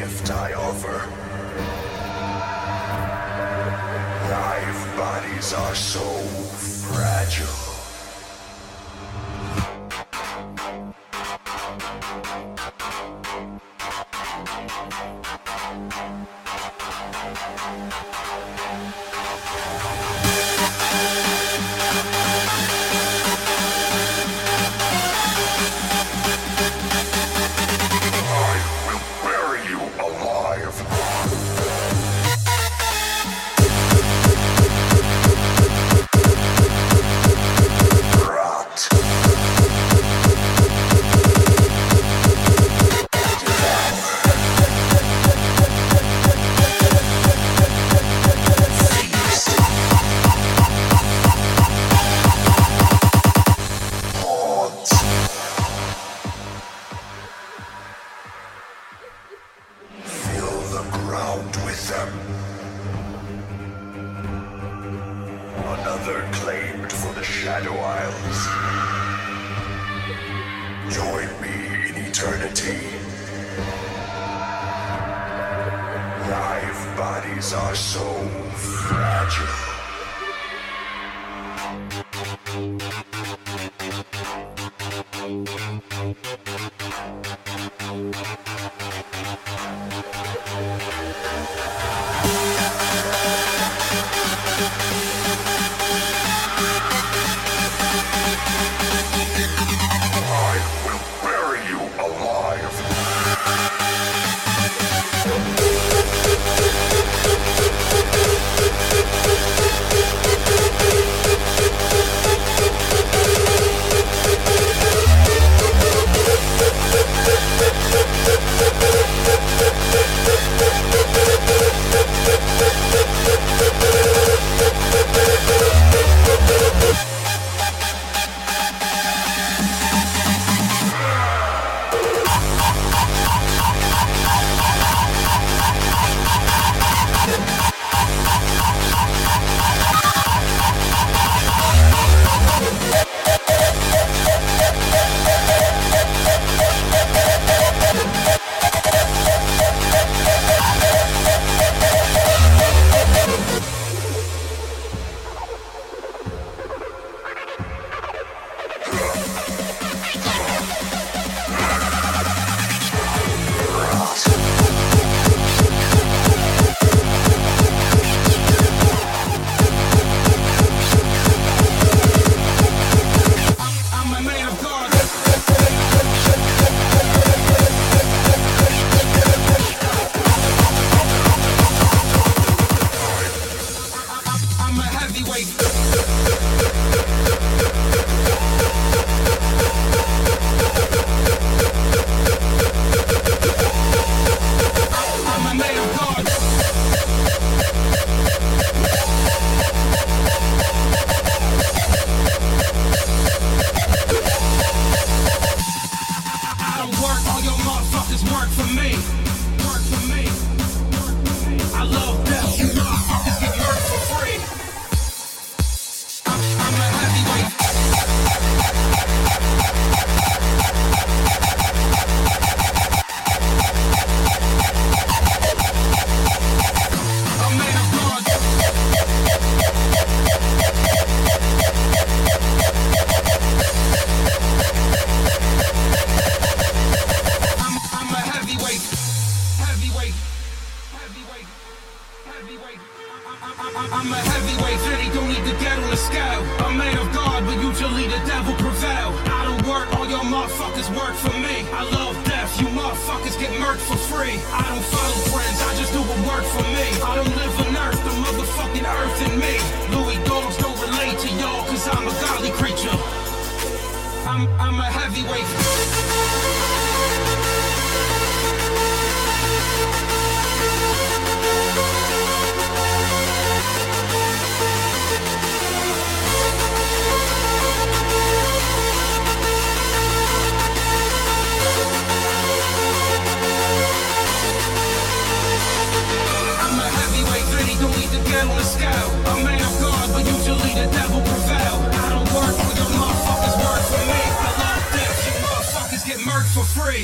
gift I offer. Live bodies are so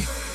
death,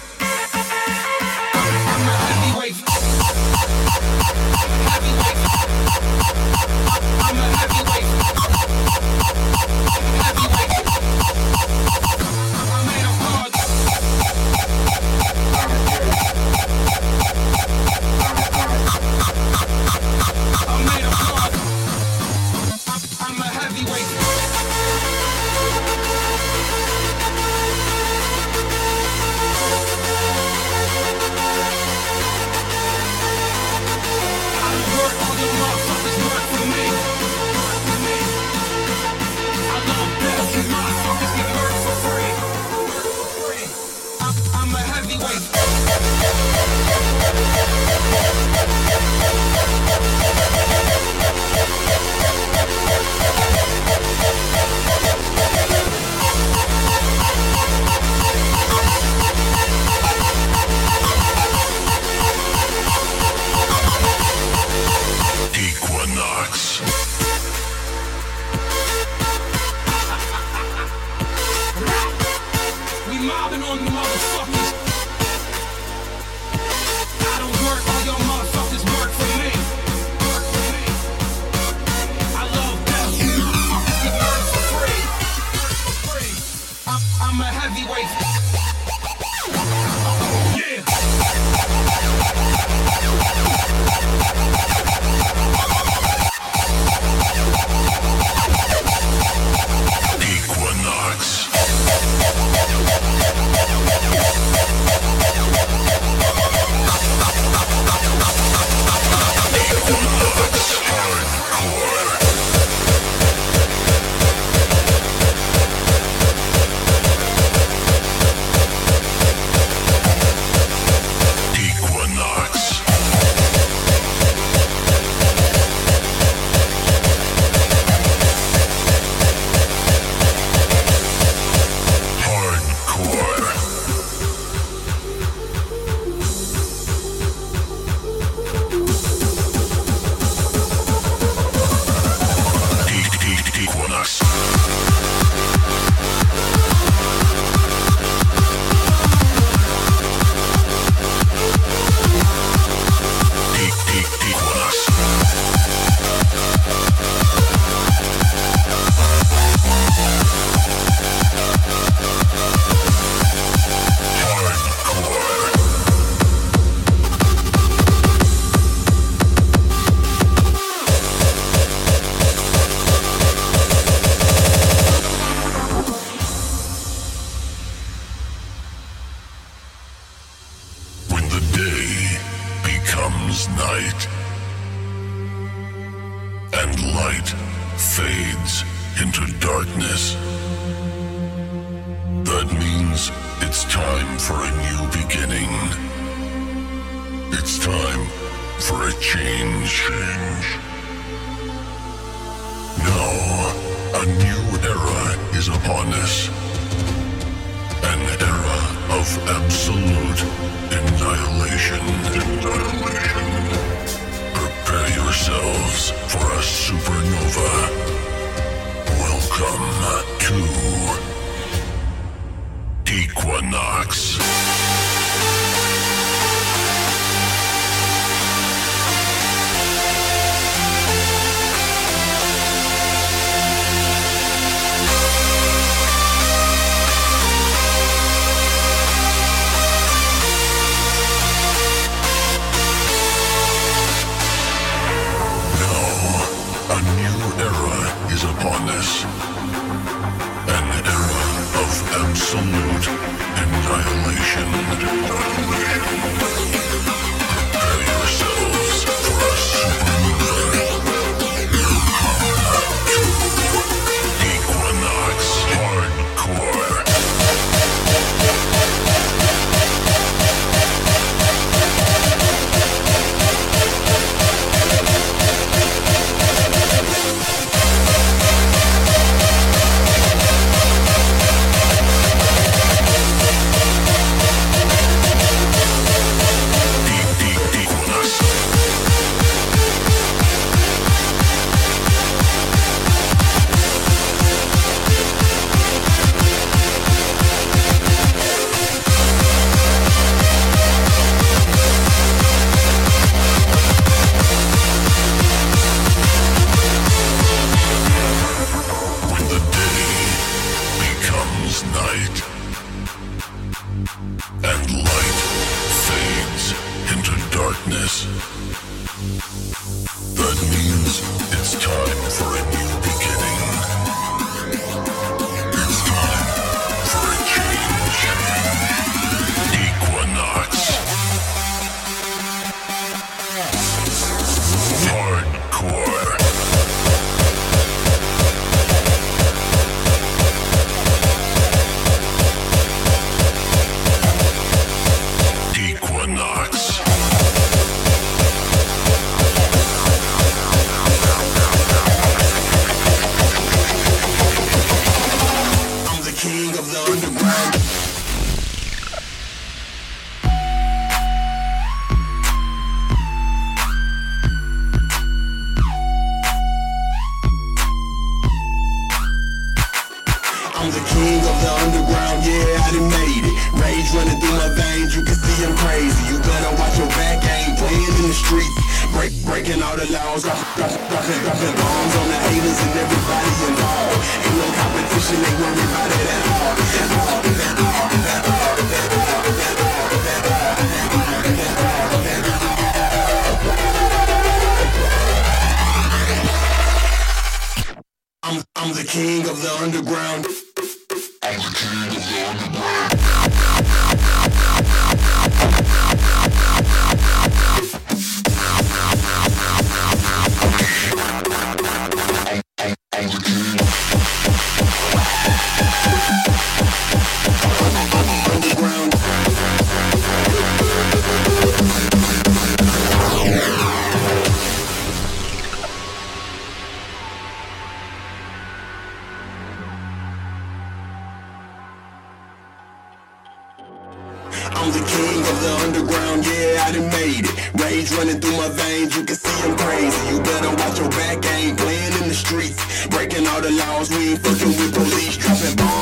hours, we fucking with police, dropping bombs.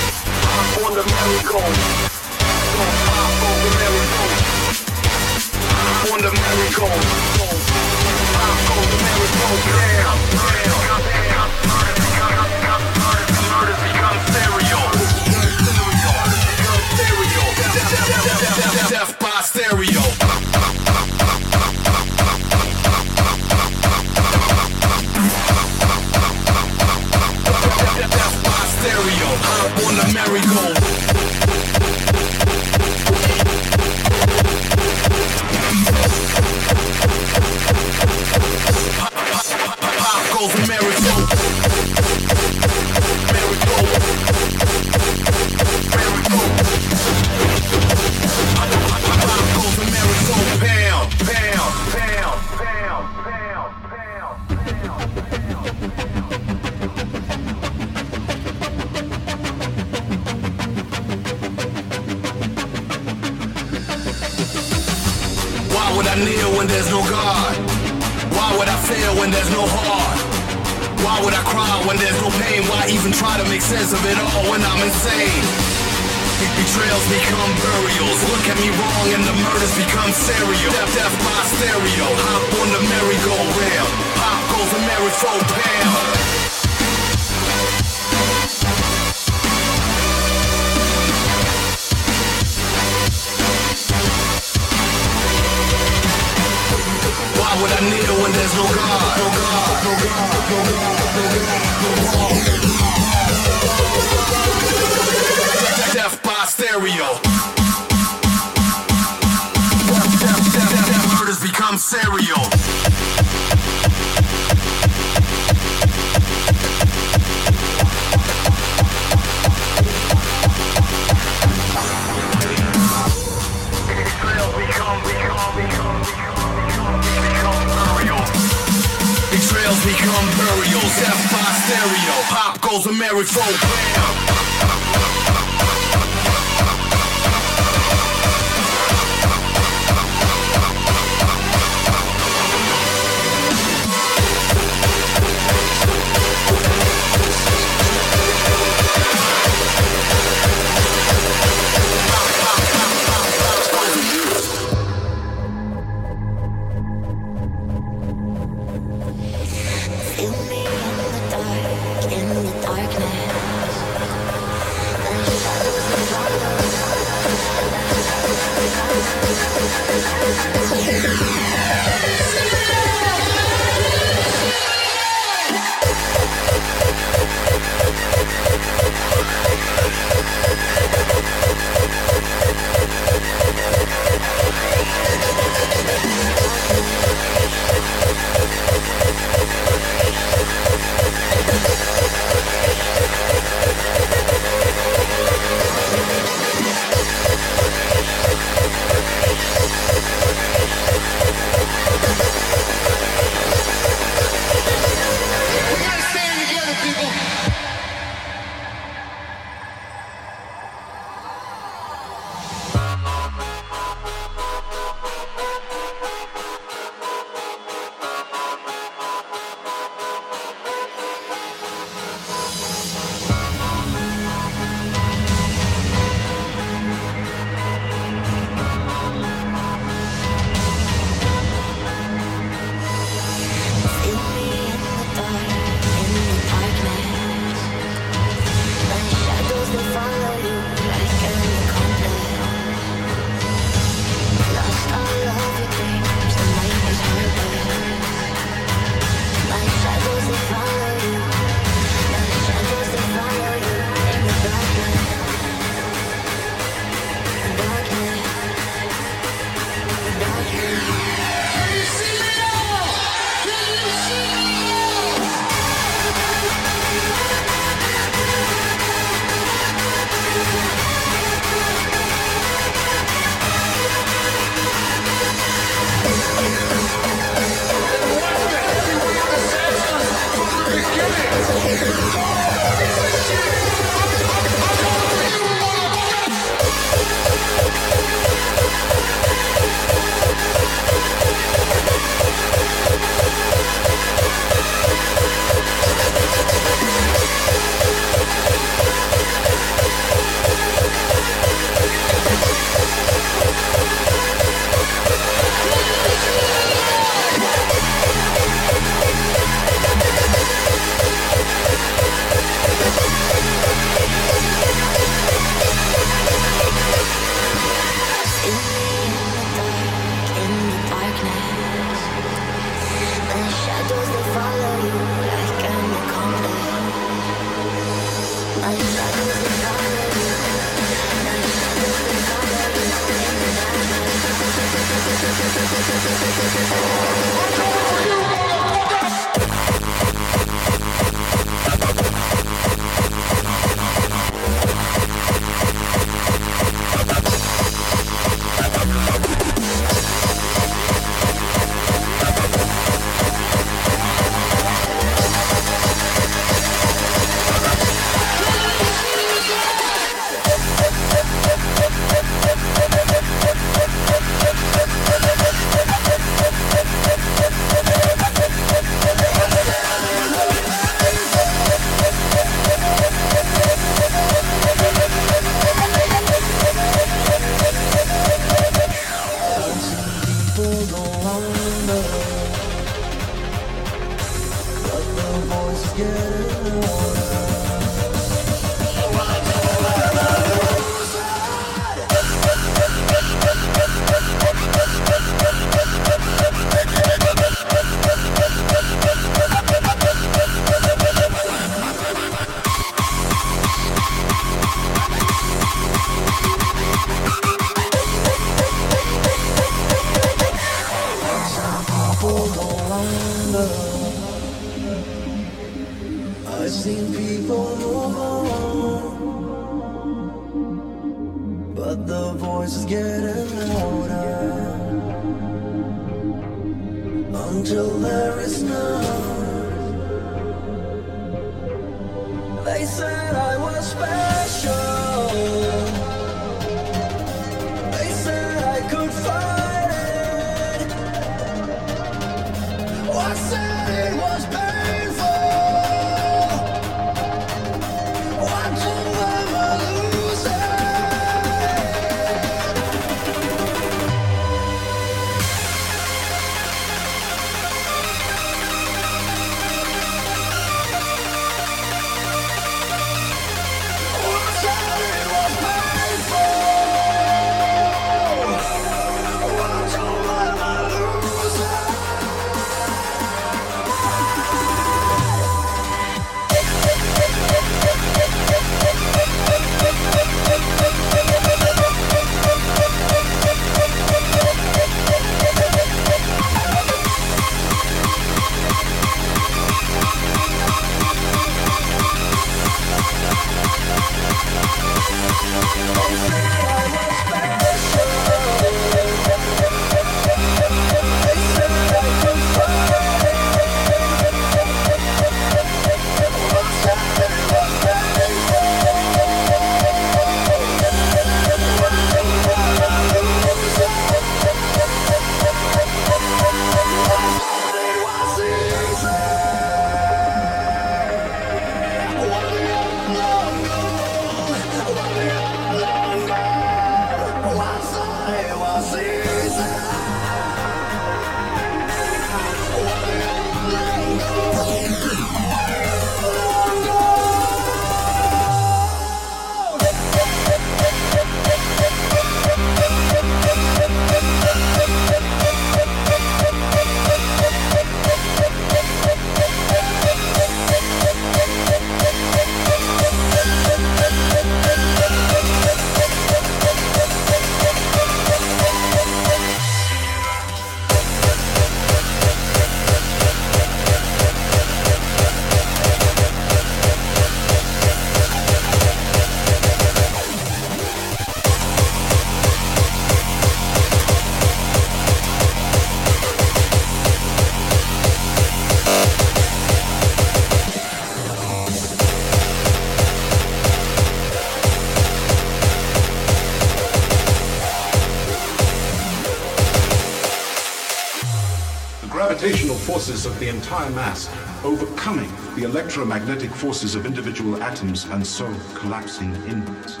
Entire mass, overcoming the electromagnetic forces of individual atoms and so collapsing inwards.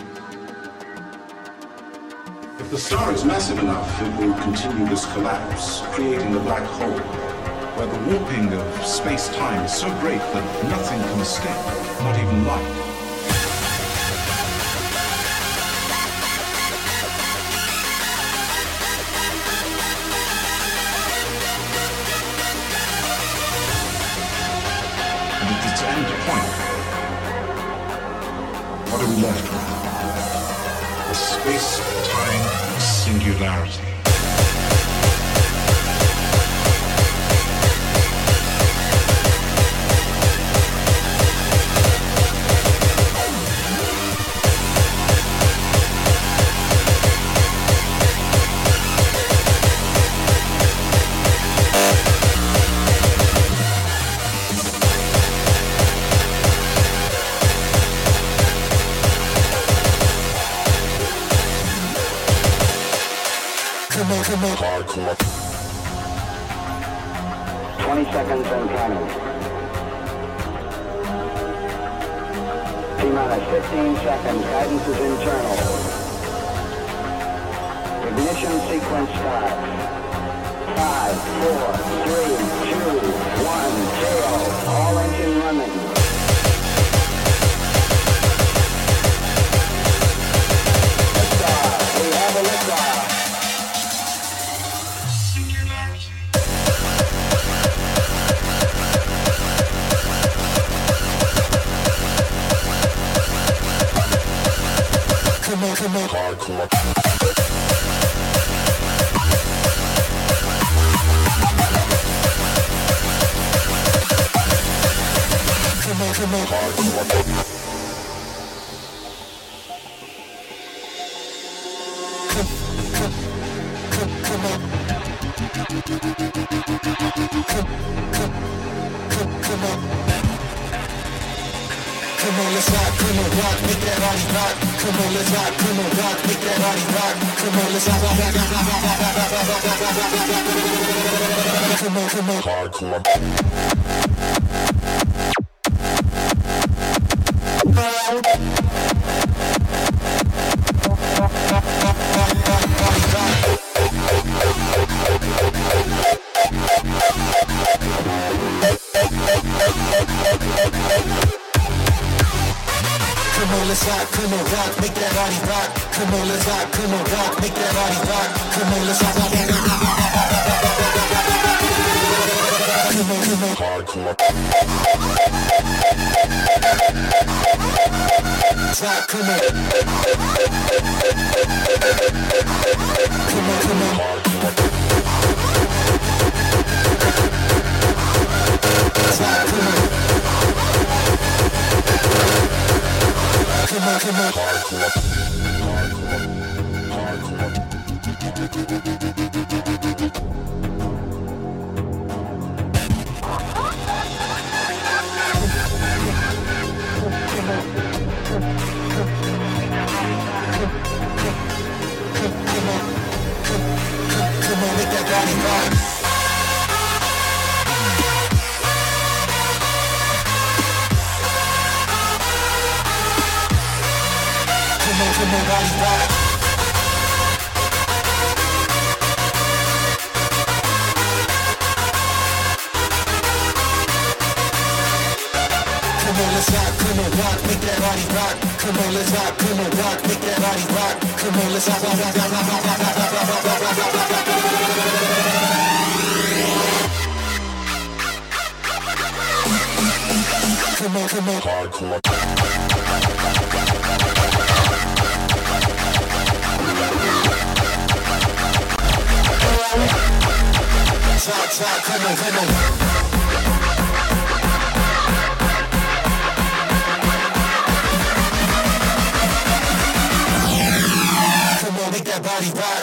If the star is massive enough, it will continue this collapse, creating a black hole, where the warping of space-time is so great that nothing can escape, not even light. Five, four, three. Come on, make that body rock. To nobody's back. Come on, let's rock, come on, rock, make that body rock. Come on, let's rock, come on, rock, make that body rock. Come on, let's rock, rock, rock, rock, rock, rock, rock, rock, rock, rock, rock, rock, rock, Come on, come on. Hardcore. Come on, make that body back.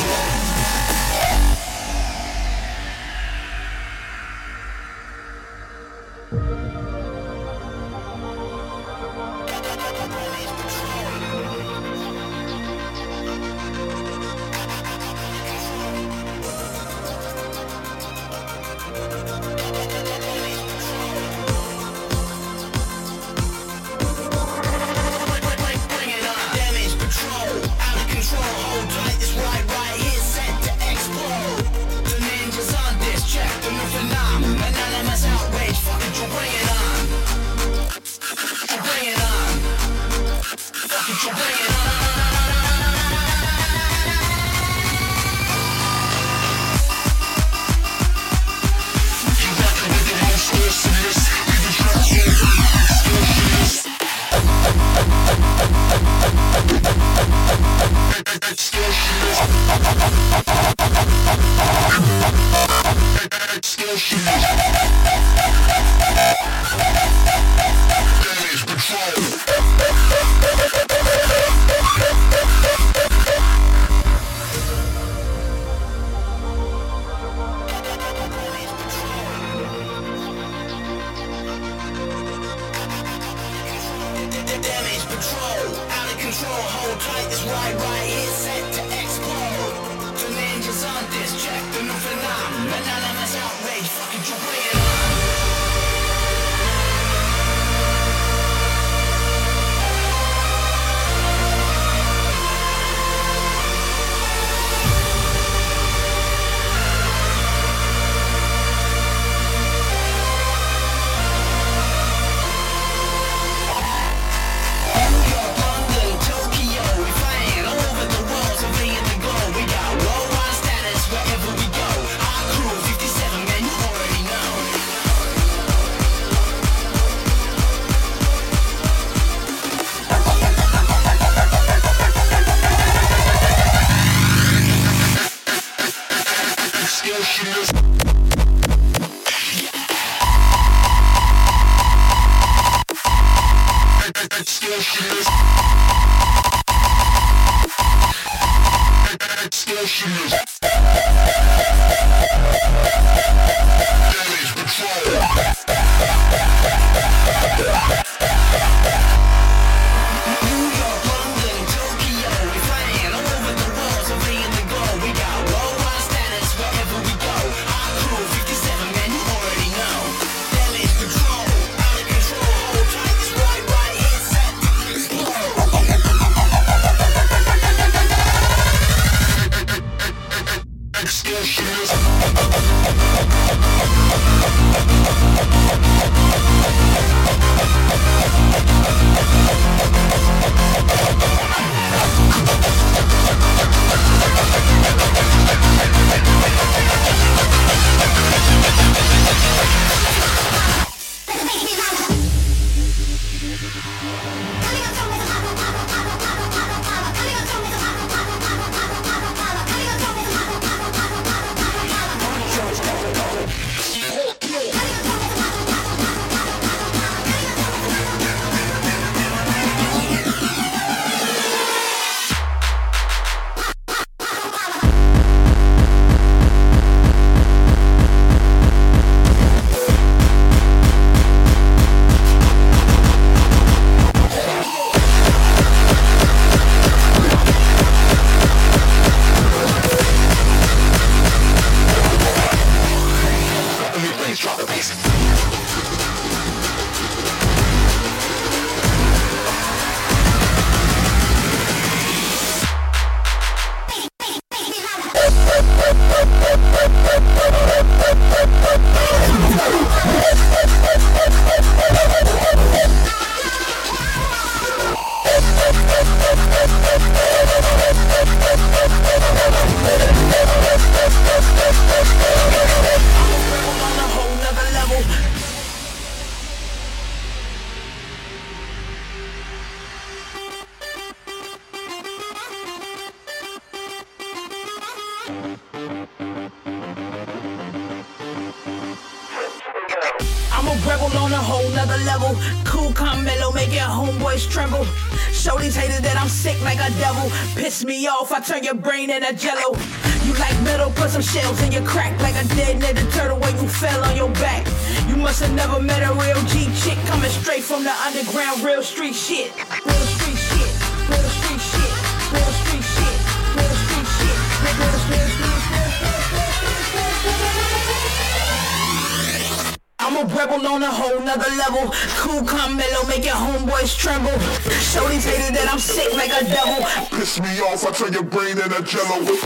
that jello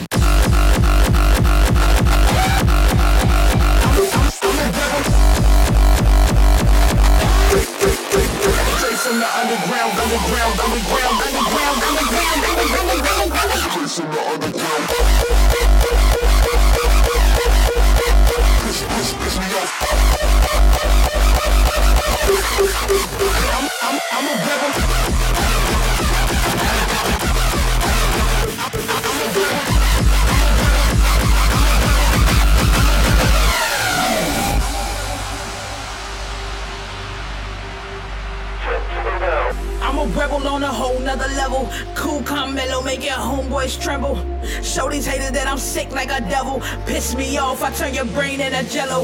like a devil. Piss me off, I turn your brain into jello.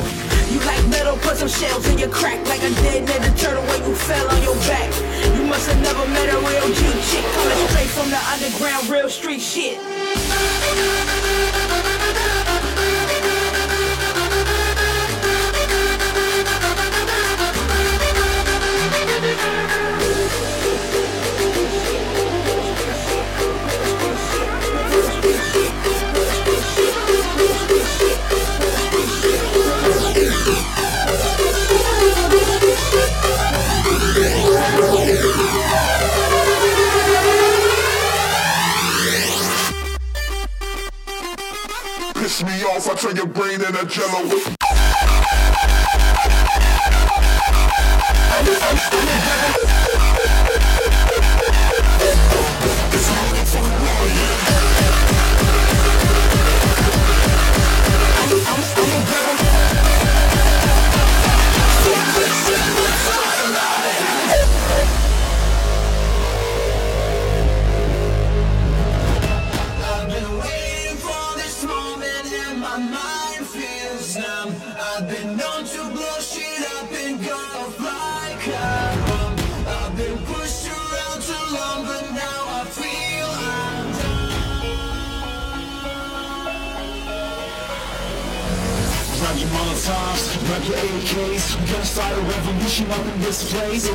You like metal, put some shells in your crack like a dead nigga turtle where you fell on your back. You must have never met a real G chick coming straight from the underground, real street shit. off, I turn your brain into jello. I'm, I'm, I'm, My AKs, a revolution up in this place.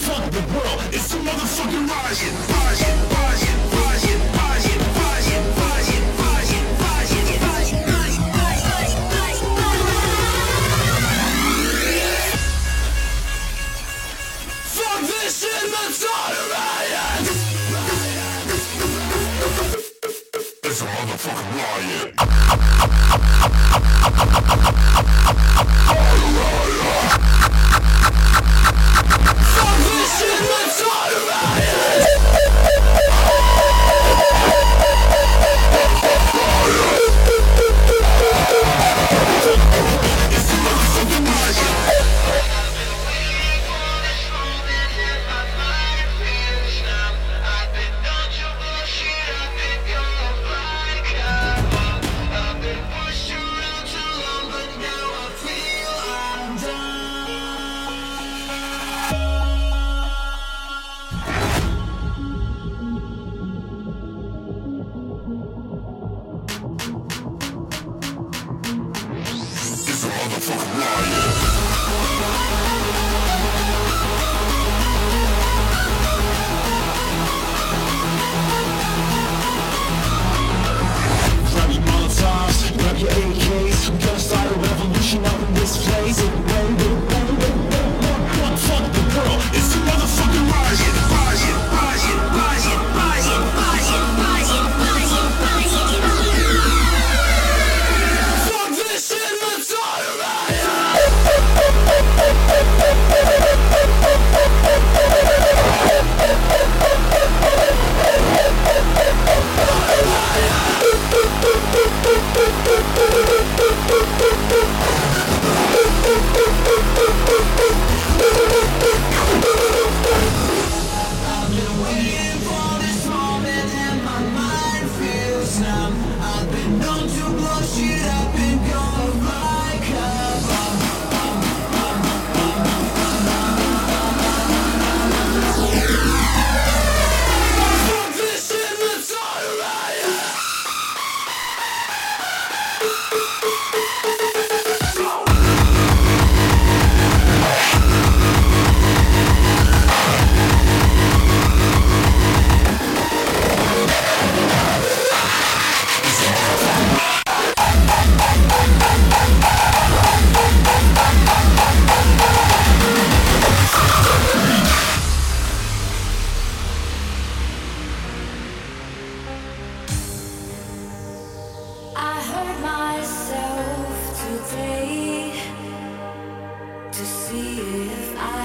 Fuck the world, it's a motherfucking riot.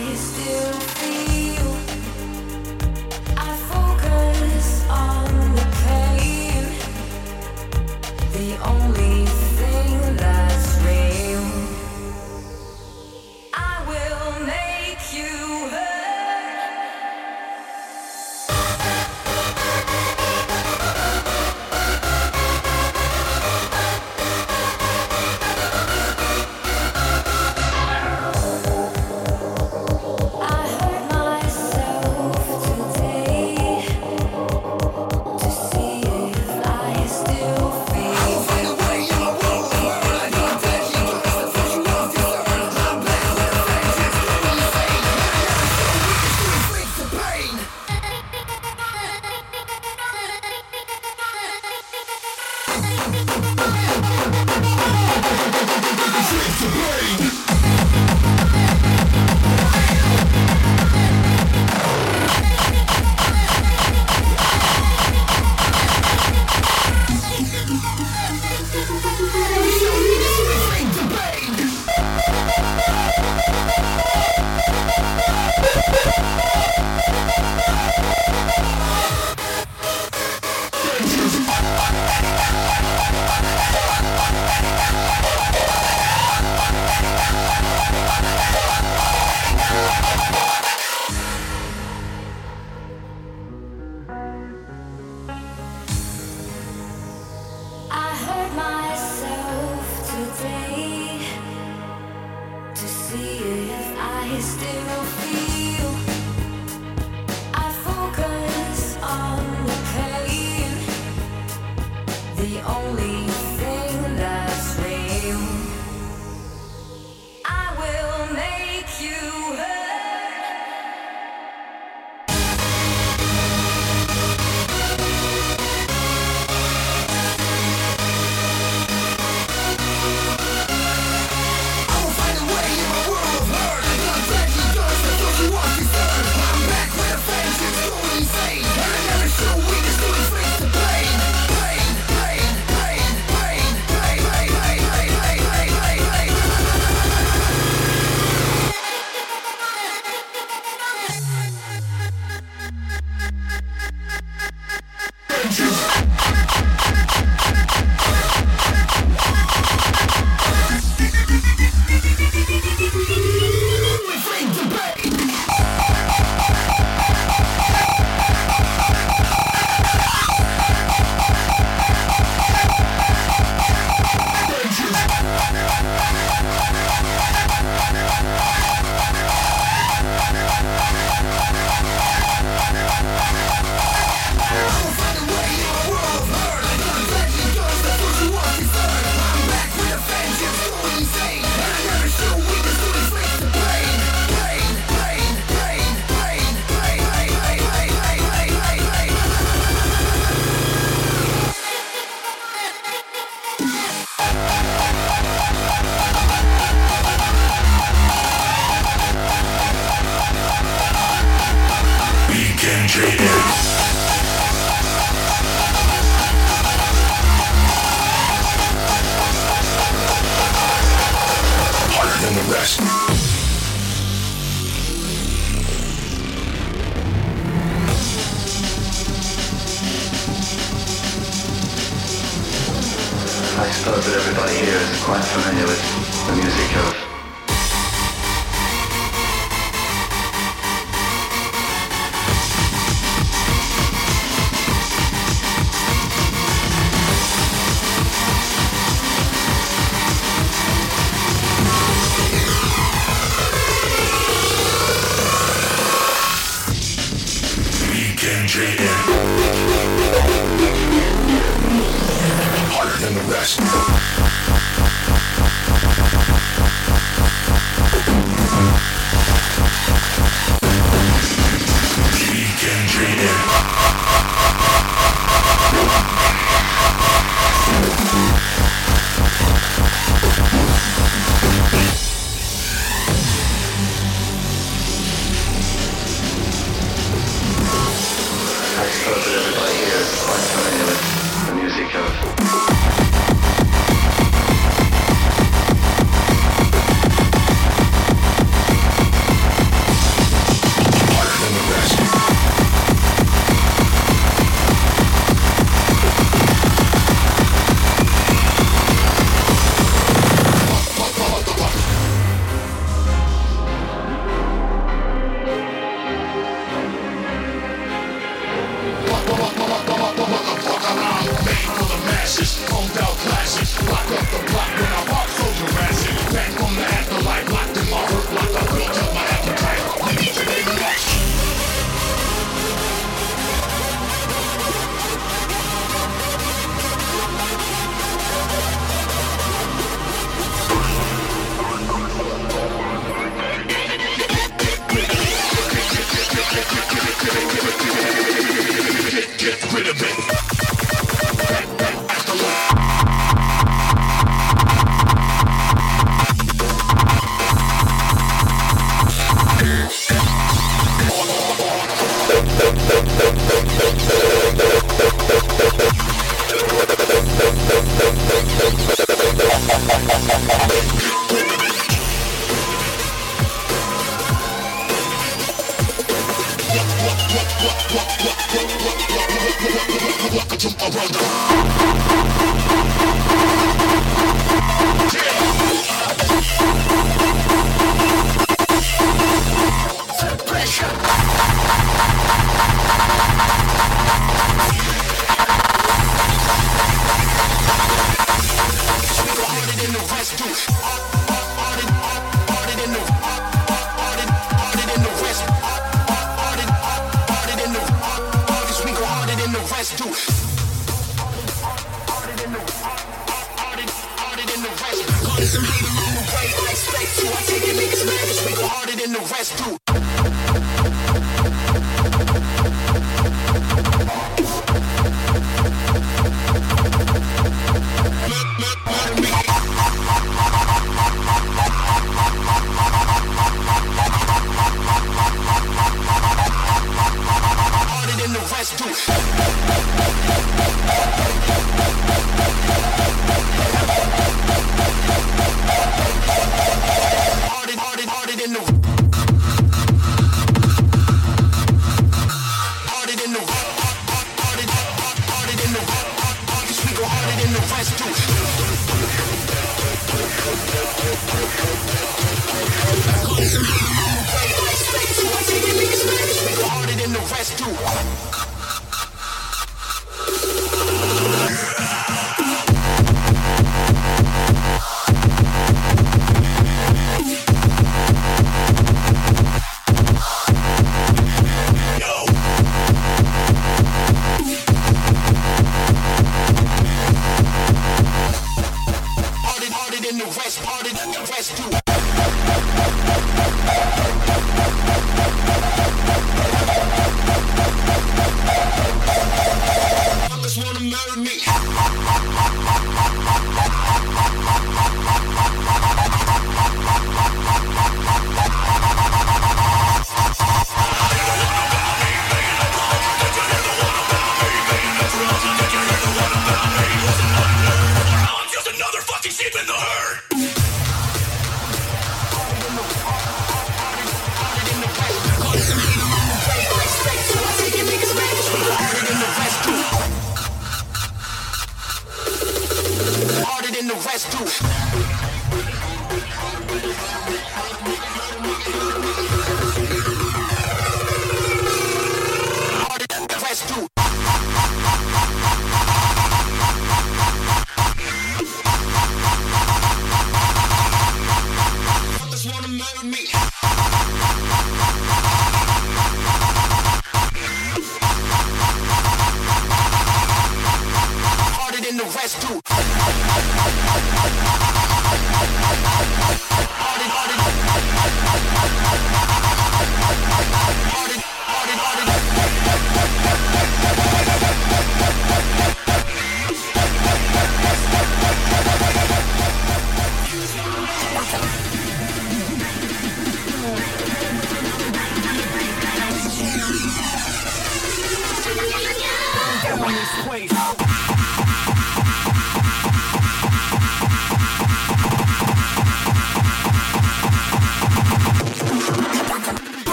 I still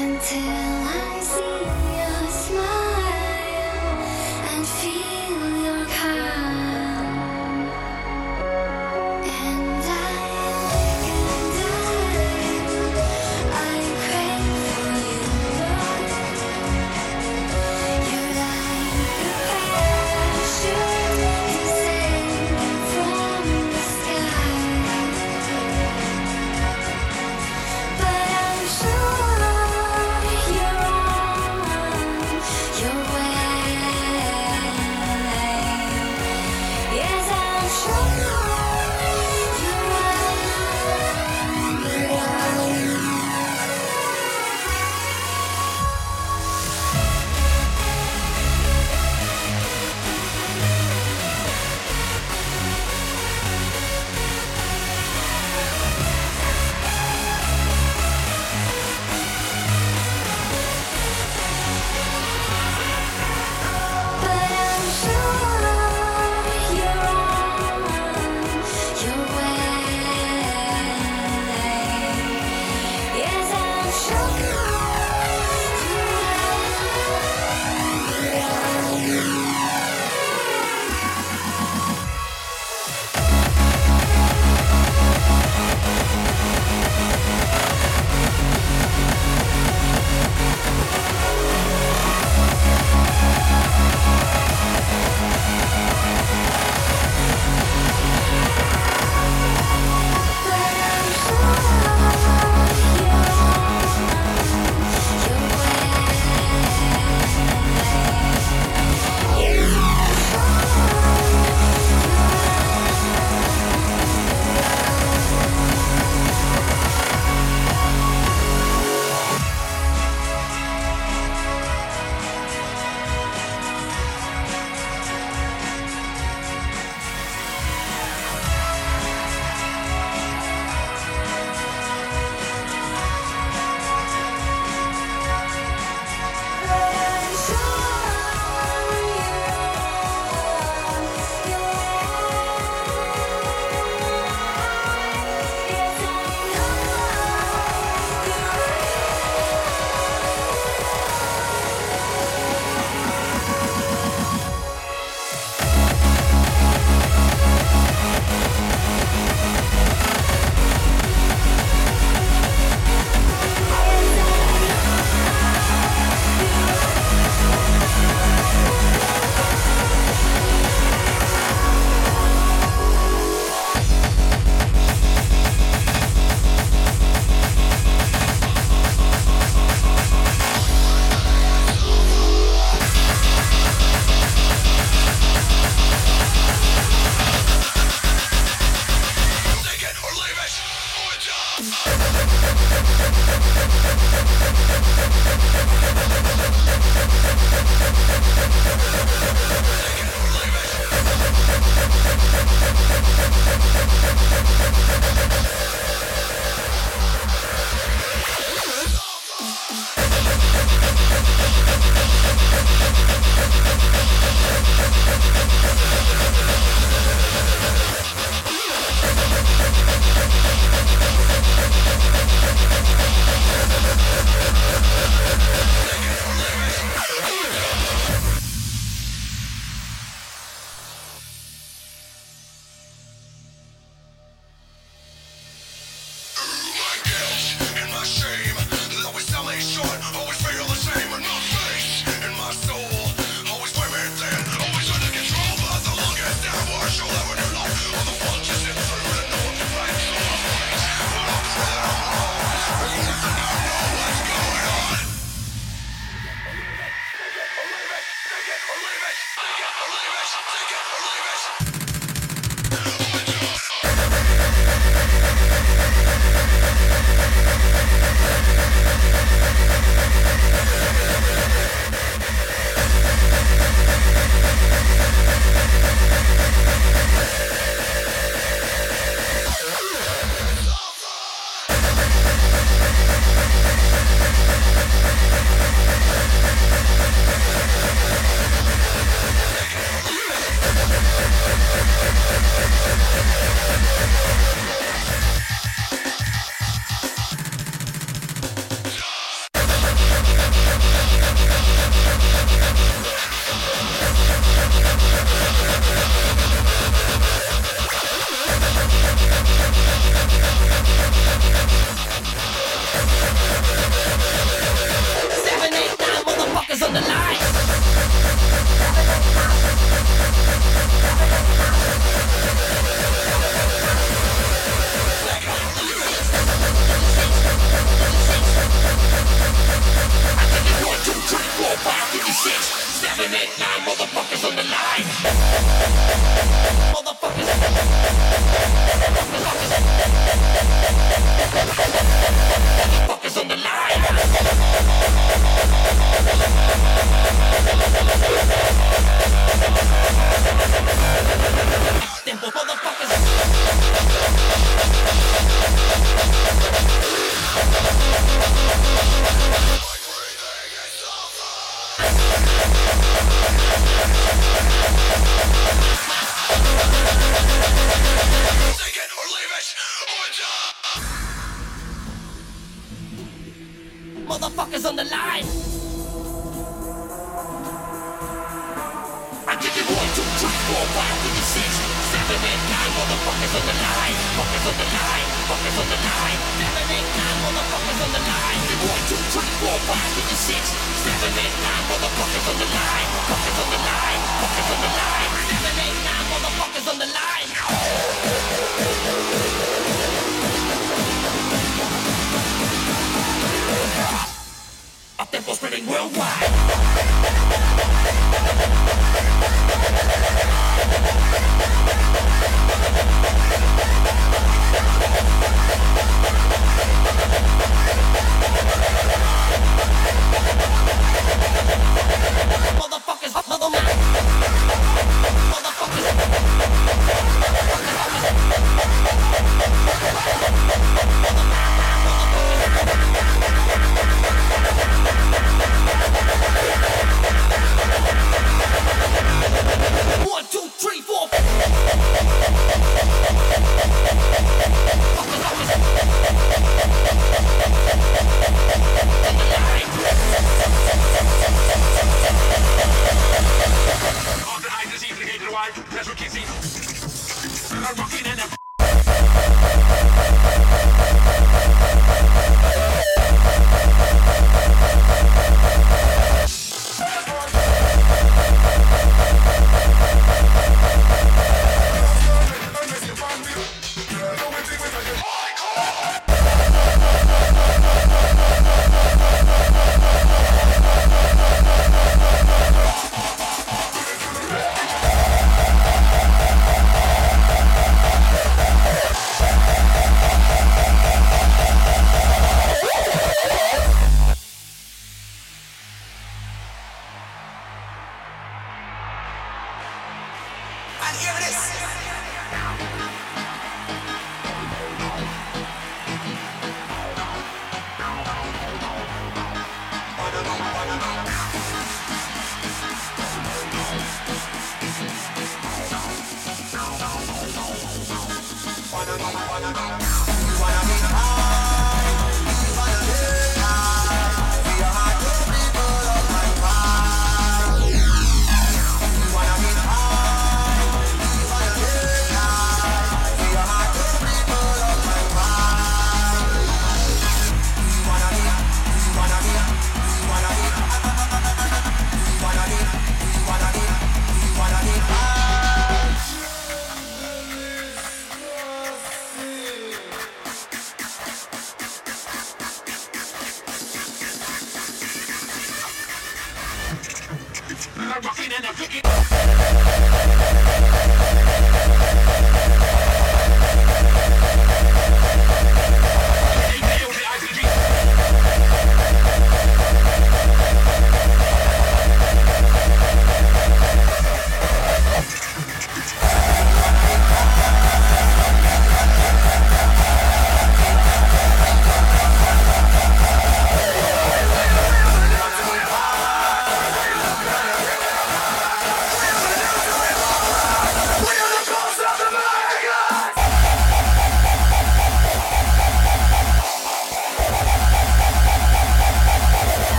But